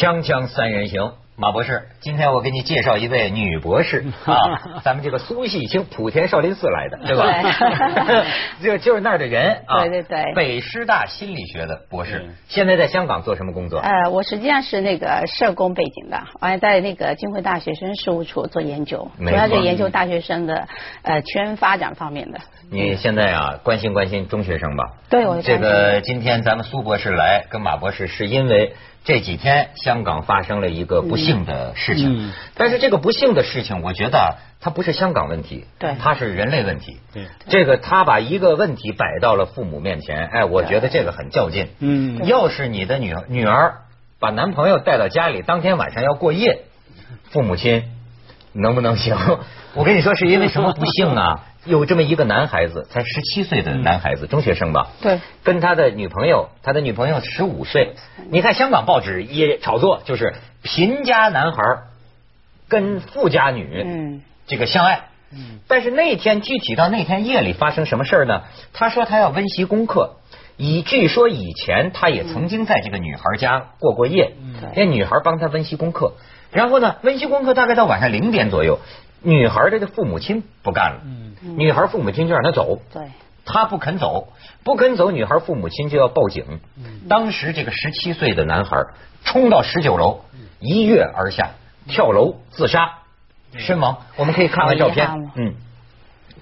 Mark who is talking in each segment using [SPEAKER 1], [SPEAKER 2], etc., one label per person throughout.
[SPEAKER 1] 锵锵三人行，马博士，今天我给你介绍一位女博士 啊，咱们这个苏锡清，莆田少林寺来的，对吧？就就是那儿的人啊，
[SPEAKER 2] 对对对
[SPEAKER 1] 北师大心理学的博士，现在在香港做什么工作？
[SPEAKER 2] 呃，我实际上是那个社工背景的，完了在那个金汇大学生事务处做研究，主要是研究大学生的呃全发展方面的。
[SPEAKER 1] 你现在啊，关心关心中学生吧。
[SPEAKER 2] 对我
[SPEAKER 1] 这个今天咱们苏博士来跟马博士，是因为这几天香港发生了一个不幸的事情。
[SPEAKER 3] 嗯
[SPEAKER 1] 但是这个不幸的事情，我觉得啊它不是香港问题，
[SPEAKER 2] 对
[SPEAKER 1] 它是人类问题。
[SPEAKER 3] 对
[SPEAKER 1] 这个他把一个问题摆到了父母面前，哎，我觉得这个很较劲。
[SPEAKER 3] 嗯
[SPEAKER 1] 要是你的女女儿把男朋友带到家里，当天晚上要过夜，父母亲能不能行？我跟你说，是因为什么不幸啊？有这么一个男孩子，才十七岁的男孩子，中学生吧，
[SPEAKER 2] 对，
[SPEAKER 1] 跟他的女朋友，他的女朋友十五岁。你看香港报纸也炒作，就是贫家男孩跟富家女，
[SPEAKER 2] 嗯，
[SPEAKER 1] 这个相爱。但是那天具体到那天夜里发生什么事儿呢？他说他要温习功课，以据说以前他也曾经在这个女孩家过过夜，那女孩帮他温习功课，然后呢，温习功课大概到晚上零点左右，女孩的这父母亲不干了，女孩父母亲就让他走，
[SPEAKER 2] 对，
[SPEAKER 1] 他不肯走，不肯走，女孩父母亲就要报警。当时这个十七岁的男孩冲到十九楼，一跃而下，跳楼自杀，身亡。我们可以看看照片。嗯，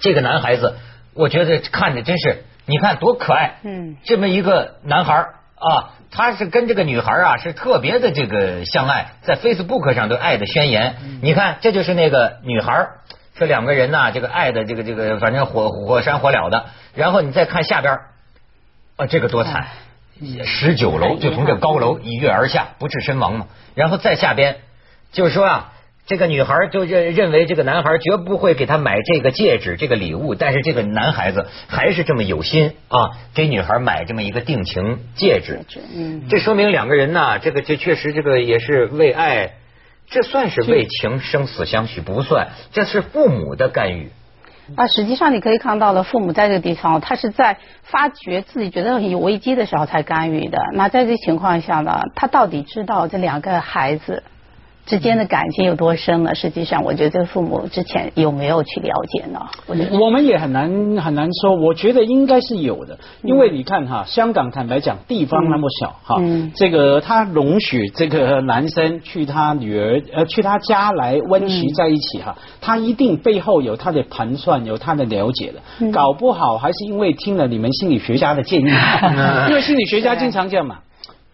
[SPEAKER 1] 这个男孩子，我觉得看着真是，你看多可爱。
[SPEAKER 2] 嗯
[SPEAKER 1] 这么一个男孩啊，他是跟这个女孩啊是特别的这个相爱，在 Facebook 上都爱的宣言。你看，这就是那个女孩。这两个人呐、这个爱的这个这个，反正火火山火燎的。然后你再看下边，啊，这个多惨！十九楼就从这高楼一跃而下，不治身亡嘛。然后再下边，就是说啊，这个女孩就认认为这个男孩绝不会给她买这个戒指、这个礼物，但是这个男孩子还是这么有心啊，给女孩买这么一个定情戒指。
[SPEAKER 2] 嗯，
[SPEAKER 1] 这说明两个人呐，这个这确实这个也是为爱，这算是为情生死相许不算，这是父母的干预。
[SPEAKER 2] 啊，实际上你可以看到了，父母在这个地方，他是在发觉自己觉得有危机的时候才干预的。那在这情况下呢，他到底知道这两个孩子之间的感情有多深呢？实际上，我觉得这个父母之前有没有去了解呢？我
[SPEAKER 3] 我们也很难很难说，我觉得应该是有的，因为你看哈，香港坦白讲，地方那么小哈，
[SPEAKER 2] 嗯。
[SPEAKER 3] 这个他容许这个男生去他女儿呃去他家来温习在一起哈，他一定背后有他的盘算，有他的了解的，搞不好还是因为听了你们心理学家的建议，因为心理学家经常讲嘛。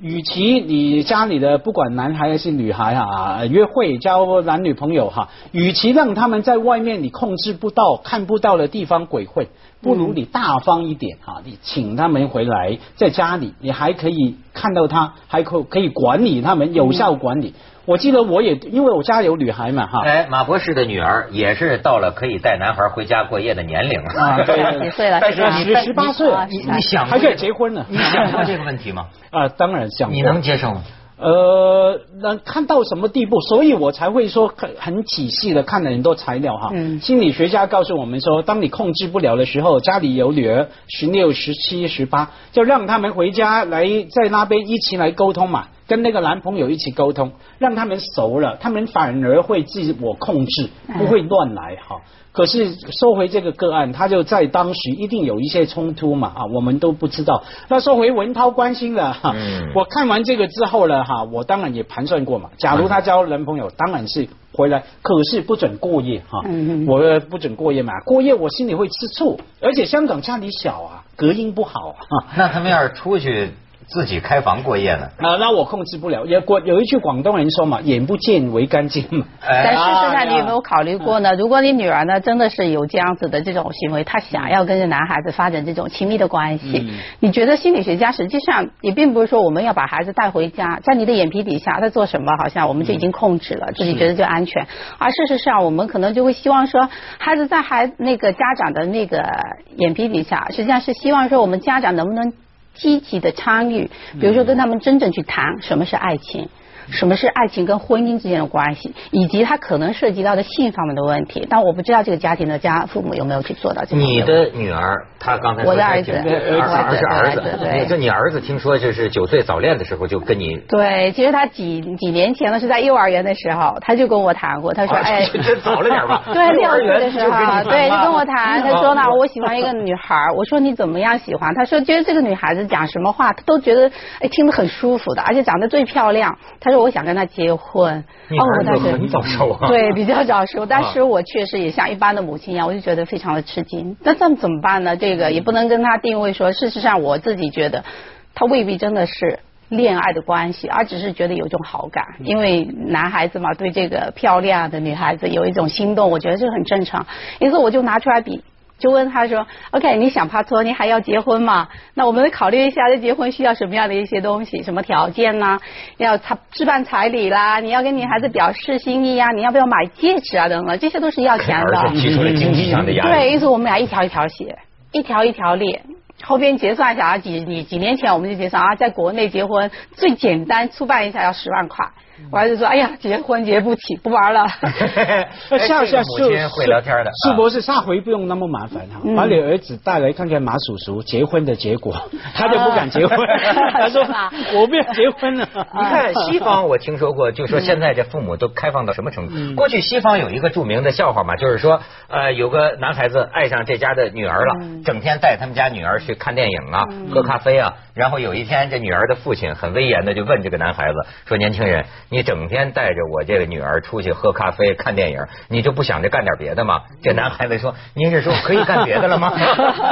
[SPEAKER 3] 与其你家里的不管男孩还是女孩啊，约会交男女朋友哈，与其让他们在外面你控制不到、看不到的地方鬼混，不如你大方一点哈，你请他们回来，在家里你还可以看到他，还可可以管理他们，有效管理。我记得我也因为我家有女孩嘛哈，
[SPEAKER 1] 哎，马博士的女儿也是到了可以带男孩回家过夜的年龄了。
[SPEAKER 3] 啊对对
[SPEAKER 2] 几岁了？
[SPEAKER 1] 但是你
[SPEAKER 3] 十十八岁
[SPEAKER 2] 啊
[SPEAKER 1] 你你想过
[SPEAKER 3] 还可以结婚呢
[SPEAKER 1] 你想过这个问题吗？
[SPEAKER 3] 啊，当然想过
[SPEAKER 1] 你能接受吗？
[SPEAKER 3] 呃，能看到什么地步？所以我才会说很很仔细的看了很多材料哈。
[SPEAKER 2] 嗯
[SPEAKER 3] 心理学家告诉我们说，当你控制不了的时候，家里有女儿十六、十七、十八，就让他们回家来在那边一起来沟通嘛，跟那个男朋友一起沟通，让他们熟了，他们反而会自我控制，不会乱来哈。可是说回这个个案，他就在当时一定有一些冲突嘛啊，我们都不知道。那说回文涛关心了哈，
[SPEAKER 1] 嗯
[SPEAKER 3] 我看完这个之后呢哈，我当然也盘算过嘛，假如他交男朋友，当然是回来，可是不准过夜哈我不准过夜嘛，过夜我心里会吃醋，而且香港家里小啊，隔音不好啊。
[SPEAKER 1] 那他们要是出去自己开房过夜呢？
[SPEAKER 3] 啊，那我控制不了。也广有一句广东人说嘛，眼不见为干净嘛。
[SPEAKER 2] 但
[SPEAKER 1] 哎，
[SPEAKER 2] 事实上，你有没有考虑过呢？如果你女儿呢真的是有这样子的这种行为，她想要跟这男孩子发展这种亲密的关系，
[SPEAKER 3] 嗯
[SPEAKER 2] 你觉得心理学家实际上也并不是说我们要把孩子带回家，在你的眼皮底下他做什么，好像我们就已经控制了，自己觉得就安全。而事实上，我们可能就会希望说，孩子在孩那个家长的那个眼皮底下，实际上是希望说我们家长能不能积极的参与，比如说跟他们真正去谈什么是爱情。什么是爱情跟婚姻之间的关系，以及他可能涉及到的性方面的问题。但我不知道这个家庭的家父母有没有去做到这
[SPEAKER 1] 你的女儿，她刚才
[SPEAKER 2] 我的儿子，
[SPEAKER 1] 儿子是儿子，
[SPEAKER 2] 对，
[SPEAKER 1] 就你儿子听说就是九岁早恋的时候就跟你
[SPEAKER 2] 对，其实他几几年前呢是在幼儿园的时候，他就跟我谈过，他说哎，
[SPEAKER 1] 这早了点吧？
[SPEAKER 2] 对，六岁的时候，对，就跟我谈，他说呢，我喜欢一个女孩，我说你怎么样喜欢？他说觉得这个女孩子讲什么话，他都觉得哎听得很舒服的，而且长得最漂亮。他说我想跟他结婚。
[SPEAKER 1] 哦，但是很早熟啊。
[SPEAKER 2] 对，比较早熟，但是我确实也像一般的母亲一样，我就觉得非常的吃惊。那这么怎么办呢？这个也不能跟他定位说，事实上我自己觉得，他未必真的是恋爱的关系，而只是觉得有一种好感，因为男孩子嘛，对这个漂亮的女孩子有一种心动，我觉得这很正常。因此我就拿出来比。就问他说：“OK，你想拍拖，你还要结婚吗？那我们考虑一下，这结婚需要什么样的一些东西，什么条件呢？要他置办彩礼啦，你要跟女孩子表示心意啊，你要不要买戒指啊？等等，这些都是要钱的。
[SPEAKER 1] 提出了经济上的压力。
[SPEAKER 2] 对，因此我们俩一条一条写，一条一条列，后边结算一下啊，几你几年前我们就结算啊，在国内结婚最简单粗办一下要十万块。”我儿子说：“哎呀，结婚结不起，不玩了。”
[SPEAKER 1] 下下是会聊天的，
[SPEAKER 3] 是博士，下回不用那么麻烦哈，把你儿子带来看看马叔叔结婚的结果，他就不敢结婚。他说：“我不要结婚了。”
[SPEAKER 1] 你看西方，我听说过，就说现在这父母都开放到什么程度？过去西方有一个著名的笑话嘛，就是说，呃，有个男孩子爱上这家的女儿了，整天带他们家女儿去看电影啊，喝咖啡啊，然后有一天这女儿的父亲很威严的就问这个男孩子说：“年轻人。”你整天带着我这个女儿出去喝咖啡、看电影，你就不想着干点别的吗？这男孩子说：“您是说可以干别的了吗？”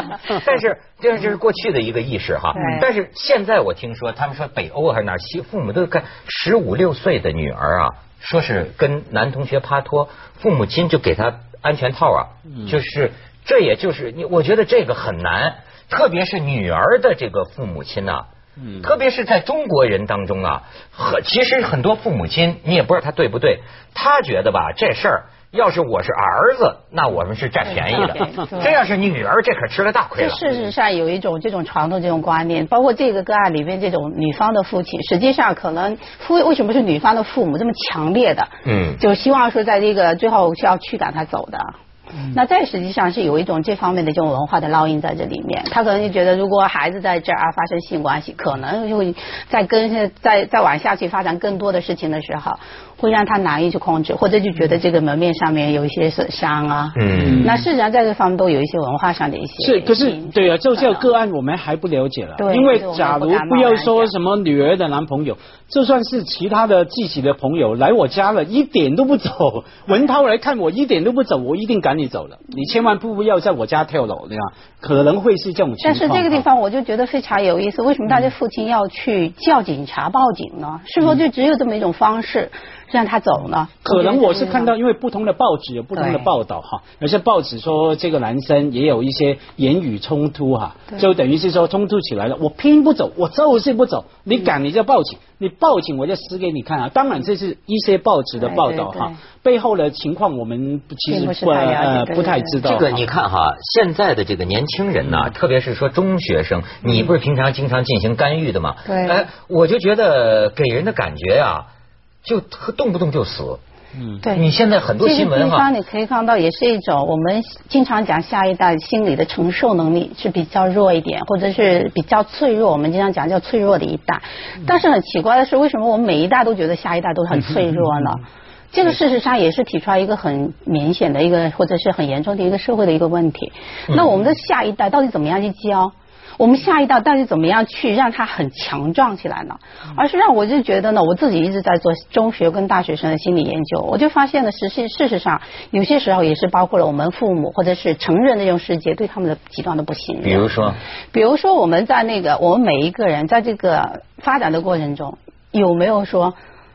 [SPEAKER 1] 但是这这是过去的一个意识哈。但是现在我听说，他们说北欧还是哪，西父母都干十五六岁的女儿啊，说是跟男同学拍拖，父母亲就给他安全套啊。就是这也就是你，我觉得这个很难，特别是女儿的这个父母亲呐。嗯，特别是在中国人当中啊，很其实很多父母亲，你也不知道他对不对，他觉得吧，这事儿要是我是儿子，那我们是占便宜的；这要是女儿，这可吃了大亏了。
[SPEAKER 2] 事实上有一种这种传统这种观念，包括这个个案里面这种女方的父亲，实际上可能父为什么是女方的父母这么强烈的？嗯，就希望说在这个最后是要驱赶他走的。那这实际上是有一种这方面的这种文化的烙印在这里面，他可能就觉得如果孩子在这儿发生性关系，可能就会在跟再再往下去发展更多的事情的时候，会让他难以去控制，或者就觉得这个门面上面有一些损伤啊。嗯。那事实上在这方面都有一些文化上的一些。
[SPEAKER 3] 是，可是对啊，就这个个案我们还不了解了。对。因为假如不要说什么女儿的男朋友，就算是其他的自己的朋友来我家了，一点都不走，文涛来看我一点都不走，我一定赶你。走了，你千万不要在我家跳楼，对吧？可能会是这种情况。
[SPEAKER 2] 但是这个地方我就觉得非常有意思，为什么大家父亲要去叫警察报警呢？是否就只有这么一种方式？让他走呢？
[SPEAKER 3] 可能我是看到，因为不同的报纸有不同的报道哈。有些报纸说这个男生也有一些言语冲突哈，就等于是说冲突起来了。我拼不走，我就是不走。你敢你就报警，你报警我就死给你看啊！当然这是一些报纸的报道哈，背后的情况我们其实不呃不太知道。
[SPEAKER 1] 这个你看哈，现在的这个年轻人呐，特别是说中学生，你不是平常经常进行干预的吗？
[SPEAKER 2] 对。哎，
[SPEAKER 1] 我就觉得给人的感觉呀。就动不动就死，
[SPEAKER 2] 嗯，对，
[SPEAKER 1] 你现在很多新闻
[SPEAKER 2] 哈，地方你可以看到，也是一种我们经常讲下一代心理的承受能力是比较弱一点，或者是比较脆弱。我们经常讲叫脆弱的一代，但是很奇怪的是，为什么我们每一代都觉得下一代都很脆弱呢？这个事实上也是提出来一个很明显的一个，或者是很严重的一个社会的一个问题。那我们的下一代到底怎么样去教？我们下一代到底怎么样去让他很强壮起来呢？而是让我就觉得呢，我自己一直在做中学跟大学生的心理研究，我就发现了实际事实上有些时候也是包括了我们父母或者是成人那种世界对他们的极端的不信任。
[SPEAKER 1] 比如说，
[SPEAKER 2] 比如说我们在那个我们每一个人在这个发展的过程中有没有说？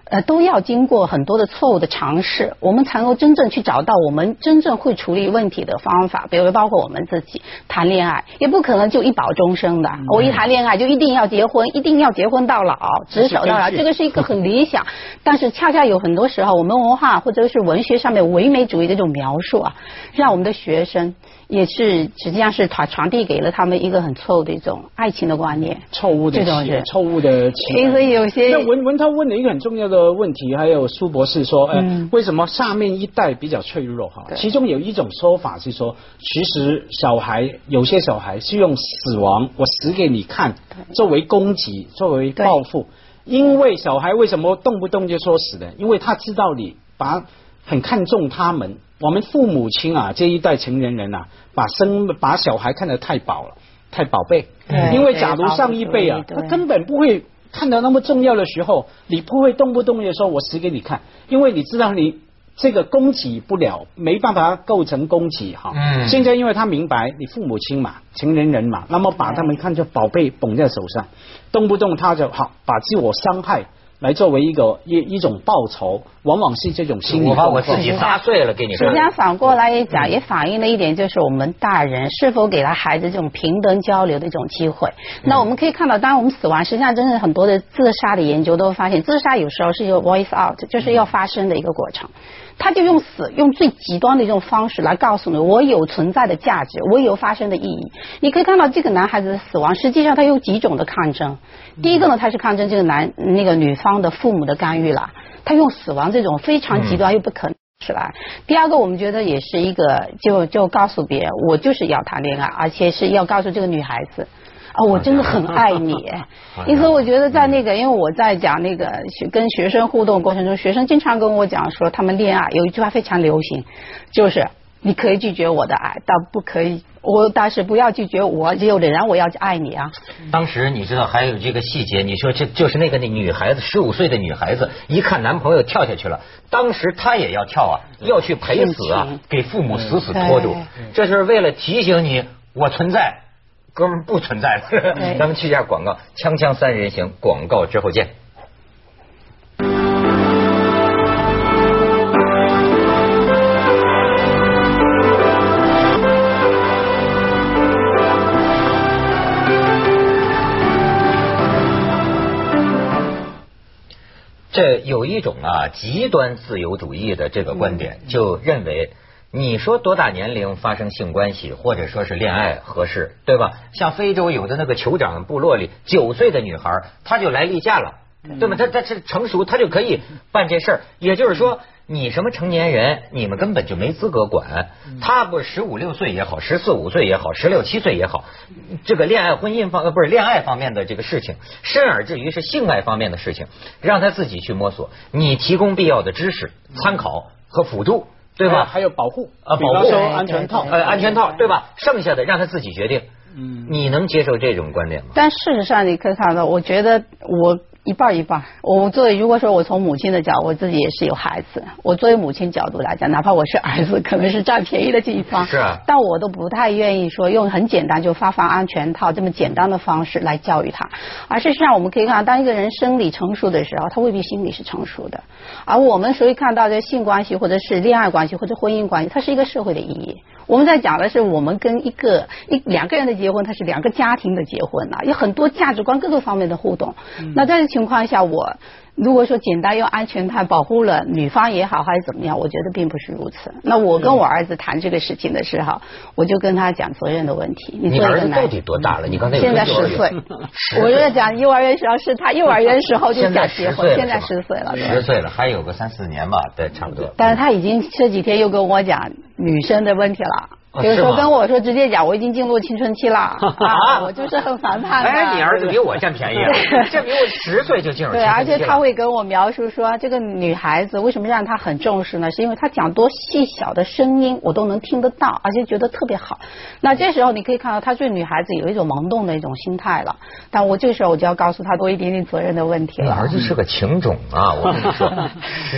[SPEAKER 2] 呃，都要经过很多的错误的尝试，我们才能够真正去找到我们真正会处理问题的方法。比如包括我们自己谈恋爱，也不可能就一保终生的。我一谈恋爱就一定要结婚，一定要结婚到老，执手到老，这个是一个很理想。但是恰恰有很多时候，我们文化或者是文学上面唯美主义的这种描述啊，让我们的学生。也是实际上是传传递给了他们一个很错误的一种爱情的观念，
[SPEAKER 3] 错误的这种错误的。
[SPEAKER 2] 其实有些
[SPEAKER 3] 那文文涛问了一个很重要的个问题，还有苏博士说，呃，
[SPEAKER 2] 嗯
[SPEAKER 3] 为什么下面一代比较脆弱哈？其中有一种说法是说，其实小孩有些小孩是用死亡，我死给你看，作为攻击，作为报复。因为小孩为什么动不动就说死的？因为他知道你把很看重他们。我们父母亲啊，这一代成年人啊，把生把小孩看得太宝了，太宝贝。
[SPEAKER 2] 对
[SPEAKER 3] 因为假如上一辈啊，他根本不会看到那么重要的时候，你不会动不动的说我死给你看，因为你知道你这个供给不了，没办法构成供给哈。
[SPEAKER 1] 嗯
[SPEAKER 3] 现在因为他明白你父母亲嘛，成年人嘛，那么把他们看作宝贝捧在手上，动不动他就好把自我伤害来作为一个一一种报酬，往往是这种心理
[SPEAKER 1] 我把我自己砸碎了给你看
[SPEAKER 2] 实际。上反过来也讲，也反映了一点，就是我们大人是否给了孩子这种平等交流的一种机会。那我们可以看到，当然我们死亡，实际上真的很多的自杀的研究都发现，自杀有时候是一个 voice out，就是要发生的一个过程。他就用死，用最极端的一种方式来告诉你，我有存在的价值，我有发生的意义。你可以看到这个男孩子的死亡，实际上他有几种的抗争。第一个呢，他是抗争这个男那个女方的父母的干预了，他用死亡这种非常极端又不可能。是吧？第二个，我们觉得也是一个，就就告诉别人，我就是要谈恋爱，而且是要告诉这个女孩子，啊，我真的很爱你。因此，我觉得在那个，因为我在讲那个学跟学生互动过程中，学生经常跟我讲说，他们恋爱有一句话非常流行，就是你可以拒绝我的爱，但不可以，我但是不要拒绝我，有的人我要爱你啊。
[SPEAKER 1] 当时你知道还有这个细节，你说这就是那个那女孩子，十五岁的女孩子，一看男朋友跳下去了，当时她也要跳啊，要去陪死啊，给父母死死拖住
[SPEAKER 2] 对，
[SPEAKER 1] 这是为了提醒你我存在，哥们儿不存在了。
[SPEAKER 2] 对
[SPEAKER 1] 咱们去一下广告，锵锵三人行，广告之后见。这有一种啊极端自由主义的这个观点，就认为你说多大年龄发生性关系或者说是恋爱合适，对吧？像非洲有的那个酋长部落里，九岁的女孩她就来例假了，对吗？她她是成熟，她就可以办这事儿。也就是说，你什么成年人，你们根本就没资格管。他不是十五六岁也好，十四五岁也好，十六七岁也好，这个恋爱婚姻方呃不是恋爱方面的这个事情，甚而至于是性爱方面的事情，让他自己去摸索。你提供必要的知识、参考和辅助，对吧？
[SPEAKER 3] 还有保护
[SPEAKER 1] 啊，保护
[SPEAKER 3] 比方说安全套，
[SPEAKER 1] 呃，安全套，对吧？剩下的让他自己决定。
[SPEAKER 3] 嗯，
[SPEAKER 1] 你能接受这种观点吗？
[SPEAKER 2] 但事实上，你可以看到，我觉得我一半儿一半儿。我作为如果说我从母亲的角，我自己也是有孩子。我作为母亲角度来讲，哪怕我是儿子，可能是占便宜的这一方，
[SPEAKER 1] 是啊
[SPEAKER 2] 但我都不太愿意说用很简单就发放安全套这么简单的方式来教育他。而事实上，我们可以看到，当一个人生理成熟的时候，他未必心理是成熟的。而我们所以看到的性关系，或者是恋爱关系，或者婚姻关系，它是一个社会的意义。我们在讲的是我们跟一个一两个人的结婚，它是两个家庭的结婚啊，有很多价值观各个方面的互动。那在这情况下，我如果说简单用安全带保护了女方也好，还是怎么样，我觉得并不是如此。那我跟我儿子谈这个事情的时候，我就跟他讲责任的问题。
[SPEAKER 1] 你儿子到底多大了？你刚才有
[SPEAKER 2] 现在十岁，我就在讲幼儿园时候是他幼儿园时候就想结婚，现在十岁了。对
[SPEAKER 1] 十岁了，还有个三四年吧，对，差不多。
[SPEAKER 2] 但是他已经这几天又跟我讲女生的问题了。就是说
[SPEAKER 1] 哦是吗
[SPEAKER 2] 跟我说直接讲，我已经进入青春期了 啊，我就是很反叛的。
[SPEAKER 1] 哎，你儿子比我占便宜啊！这比我十岁就进入
[SPEAKER 2] 对，
[SPEAKER 1] 青春期了
[SPEAKER 2] 而且他会跟我描述说，这个女孩子为什么让他很重视呢？是因为她讲多细小的声音我都能听得到，而且觉得特别好。那这时候你可以看到，他对女孩子有一种萌动的一种心态了。但我这时候我就要告诉他多一点点责任的问题了。
[SPEAKER 1] 你儿子是个情种啊！我跟你说，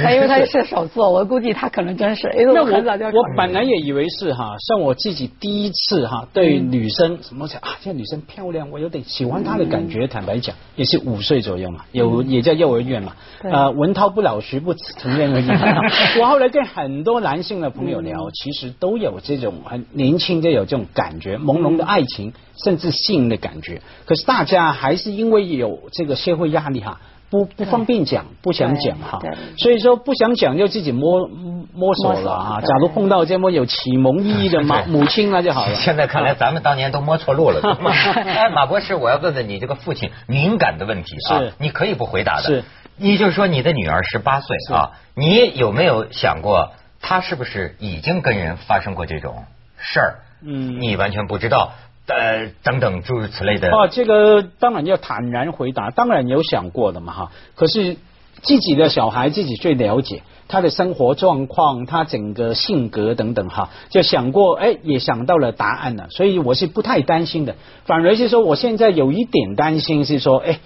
[SPEAKER 2] 他因为他是射手座，我估计他可能真是，因为
[SPEAKER 3] 那
[SPEAKER 2] 我很早就
[SPEAKER 3] 我我本来也以为是哈，像我自己第一次哈对
[SPEAKER 2] 嗯
[SPEAKER 3] 女生什么讲啊，这个女生漂亮，我有点喜欢她的感觉。坦白讲，也是五岁左右嘛，有也在幼儿园嘛，呃，文韬不老，徐不成人而已。我后来跟很多男性的朋友聊，其实都有这种很年轻就有这种感觉，朦胧的爱情，甚至性的感觉。可是大家还是因为有这个社会压力哈。不不方便讲，不想讲哈，所以说不想讲就自己摸摸索了啊。假如碰到这么有启蒙意义的妈母亲那就好了。
[SPEAKER 1] 现在看来咱们当年都摸错路了。对吗哎，马博士，我要问问你这个父亲敏感的问题啊，你可以不回答的。
[SPEAKER 3] 是
[SPEAKER 1] 你就说你的女儿十八岁啊，你有没有想过她是不是已经跟人发生过这种事儿？嗯，你完全不知道，呃，等等诸如此类的。
[SPEAKER 3] 啊，这个当然要坦然回答，当然有想过的嘛哈。可是自己的小孩自己最了解。他的生活状况，他整个性格等等哈，就想过，哎，也想到了答案了，所以我是不太担心的，反而是说，我现在有一点担心是说，哎，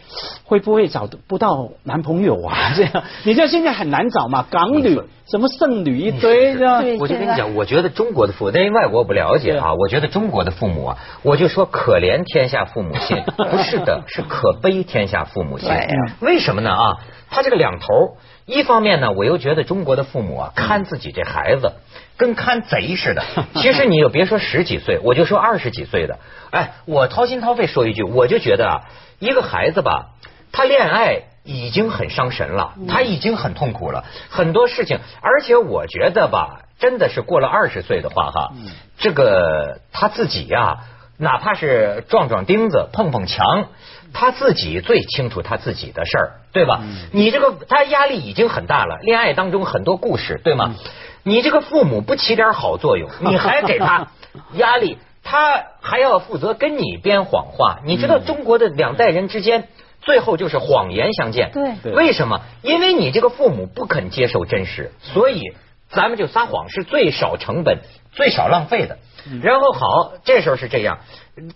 [SPEAKER 3] 会不会找不到男朋友啊？这样，你知道现在很难找嘛，港女什么剩女一堆，这样。
[SPEAKER 1] 我就跟你讲，我觉得中国的父母，因为外国我不了解啊，我觉得中国的父母啊，我就说可怜天下父母心，不是的，是可悲天下父母心。为什么呢啊？他这个两头。一方面呢，我又觉得中国的父母啊，看自己这孩子跟看贼似的。其实你又别说十几岁，我就说二十几岁的。哎，我掏心掏肺说一句，我就觉得啊，一个孩子吧，他恋爱已经很伤神了，他已经很痛苦了，很多事情。而且我觉得吧，真的是过了二十岁的话哈，这个他自己呀，哪怕是撞撞钉子、碰碰墙。他自己最清楚他自己的事儿，对吧？你这个他压力已经很大了，恋爱当中很多故事，对吗？你这个父母不起点好作用，你还给他压力，他还要负责跟你编谎话。你知道中国的两代人之间，最后就是谎言相见。
[SPEAKER 2] 对，
[SPEAKER 1] 为什么？因为你这个父母不肯接受真实，所以咱们就撒谎是最少成本、最少浪费的。然后好，这时候是这样。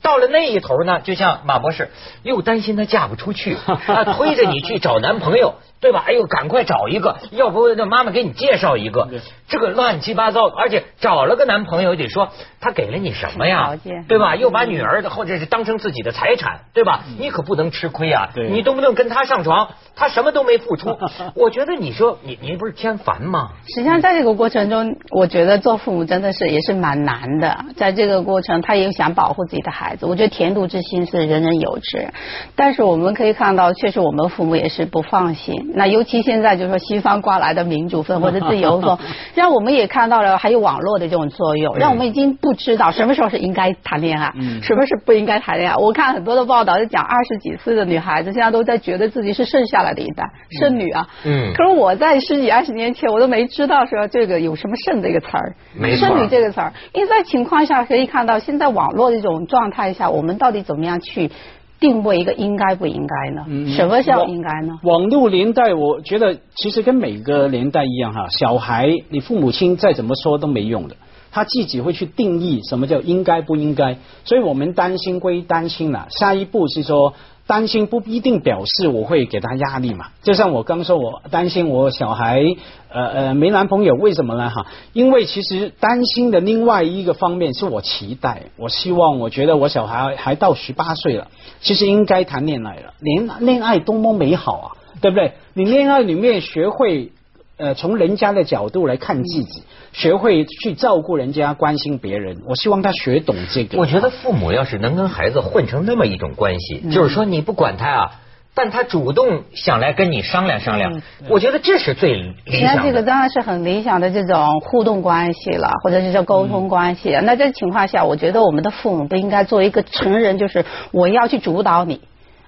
[SPEAKER 1] 到了那一头呢，就像马博士又担心她嫁不出去，啊，推着你去找男朋友。对吧？哎呦，赶快找一个，要不那妈妈给你介绍一个。这个乱七八糟，而且找了个男朋友得说他给了你什么呀？对吧？又把女儿的或者是当成自己的财产，对吧？你可不能吃亏啊！你动不动跟他上床，他什么都没付出。我觉得你说你你不是添烦吗？
[SPEAKER 2] 实际上在这个过程中，我觉得做父母真的是也是蛮难的。在这个过程，他也想保护自己的孩子。我觉得甜度之心是人人有之，但是我们可以看到，确实我们父母也是不放心。那尤其现在就是说西方刮来的民主风或者自由风，让我们也看到了还有网络的这种作用，让我们已经不知道什么时候是应该谈恋爱，什么是不应该谈恋爱。我看很多的报道就讲二十几岁的女孩子现在都在觉得自己是剩下来的一代剩女啊。嗯。可是我在十几二十年前我都没知道说这个有什么剩这个词儿，剩女这个词儿。因为在情况下可以看到现在网络这种状态下，我们到底怎么样去？定位一个应该不应该呢？什么叫应该呢？
[SPEAKER 3] 网络年代，我觉得其实跟每个年代一样哈，小孩你父母亲再怎么说都没用的，他自己会去定义什么叫应该不应该，所以我们担心归担心了，下一步是说。担心不一定表示我会给他压力嘛？就像我刚说，我担心我小孩呃呃没男朋友，为什么呢？哈，因为其实担心的另外一个方面是我期待，我希望，我觉得我小孩还到十八岁了，其实应该谈恋爱了。恋恋爱多么美好啊，对不对？你恋爱里面学会。呃，从人家的角度来看自己，学会去照顾人家，关心别人。我希望他学懂这个。
[SPEAKER 1] 我觉得父母要是能跟孩子混成那么一种关系，就是说你不管他啊，但他主动想来跟你商量商量，我觉得这是最理想的。
[SPEAKER 2] 这个当然是很理想的这种互动关系了，或者是叫沟通关系。那这情况下，我觉得我们的父母不应该作为一个成人，就是我要去主导你。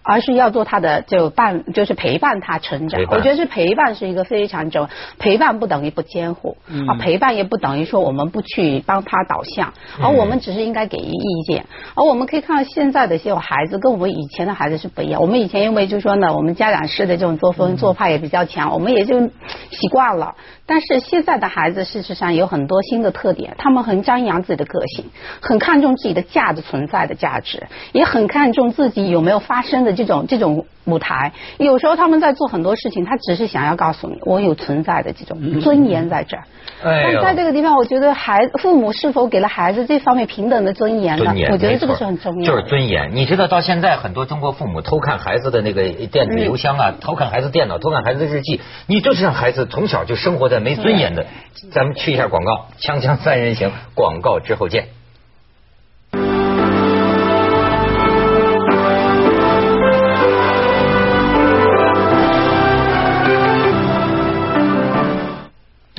[SPEAKER 2] 而是要做他的就伴，就是陪伴他成长。我觉得是陪伴是一个非常重要，陪伴不等于不监护啊，陪伴也不等于说我们不去帮他导向，而我们只是应该给予意见。而我们可以看到现在的这些孩子跟我们以前的孩子是不一样。我们以前因为就是说呢，我们家长式的这种作风做派也比较强，我们也就习惯了。但是现在的孩子事实上有很多新的特点，他们很张扬自己的个性，很看重自己的价值存在的价值，也很看重自己有没有发生的这种这种舞台。有时候他们在做很多事情，他只是想要告诉你，我有存在的这种尊严在这儿。但在这个地方，我觉得孩父母是否给了孩子这方面平等的尊严呢？我觉得这个是很重要。
[SPEAKER 1] 就是尊严。你知道到现在很多中国父母偷看孩子的那个电子邮箱啊，偷看孩子电脑，偷看孩子的日记，你就是让孩子从小就生活在。没尊严的，咱们去一下广告，锵锵三人行，广告之后见。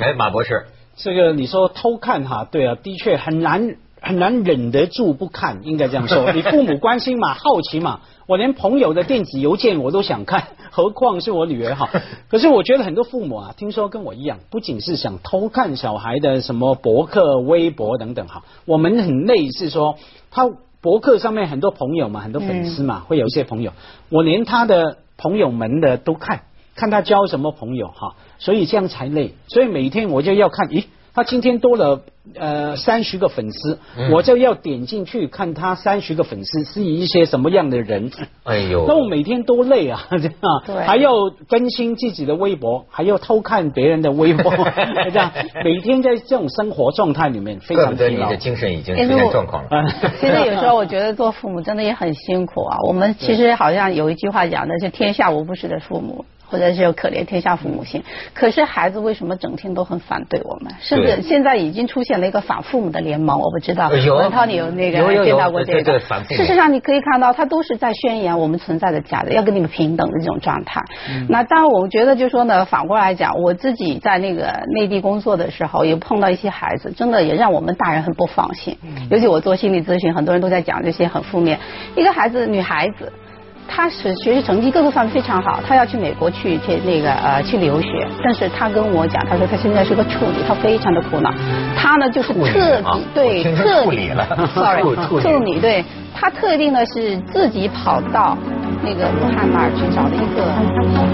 [SPEAKER 1] 哎，马博士，
[SPEAKER 3] 这个你说偷看哈，对啊，的确很难很难忍得住不看，应该这样说。你父母关心嘛，好奇嘛，我连朋友的电子邮件我都想看，何况是我女儿哈。可是我觉得很多父母啊，听说跟我一样，不仅是想偷看小孩的什么博客、微博等等哈，我们很累是说他博客上面很多朋友嘛，很多粉丝嘛，会有一些朋友，我连他的朋友们的都看，看他交什么朋友哈，所以这样才累。所以每天我就要看，咦。他今天多了呃三十个粉丝，我就要点进去看他三十个粉丝是一些什么样的人。哎呦，那我每天多累啊，这样还要更新自己的微博，还要偷看别人的微博，这样每天在这种生活状态里面 非常
[SPEAKER 1] 疲劳。你的精神已经出现状况了。
[SPEAKER 2] 其实有时候我觉得做父母真的也很辛苦啊。我们其实好像有一句话讲的是“天下无不是的父母”。或者是有可怜天下父母心，可是孩子为什么整天都很反对我们？甚至现在已经出现了一个反父母的联盟，我不知道。文涛，你有那个见到过这个？事实上，你可以看到，他都是在宣扬我们存在的价值，要跟你们平等的这种状态。那当然，我觉得就说呢，反过来讲，我自己在那个内地工作的时候，也碰到一些孩子，真的也让我们大人很不放心。尤其我做心理咨询，很多人都在讲这些很负面。一个孩子，女孩子。他是学习成绩各个方面非常好，他要去美国去去那个呃去留学，但是他跟我讲，他说他现在是个处女，他非常的苦恼。他呢就是特地对特
[SPEAKER 1] 理了，
[SPEAKER 2] sorry 处女对，他特定的是自己跑到那个武汉那儿去找了一个。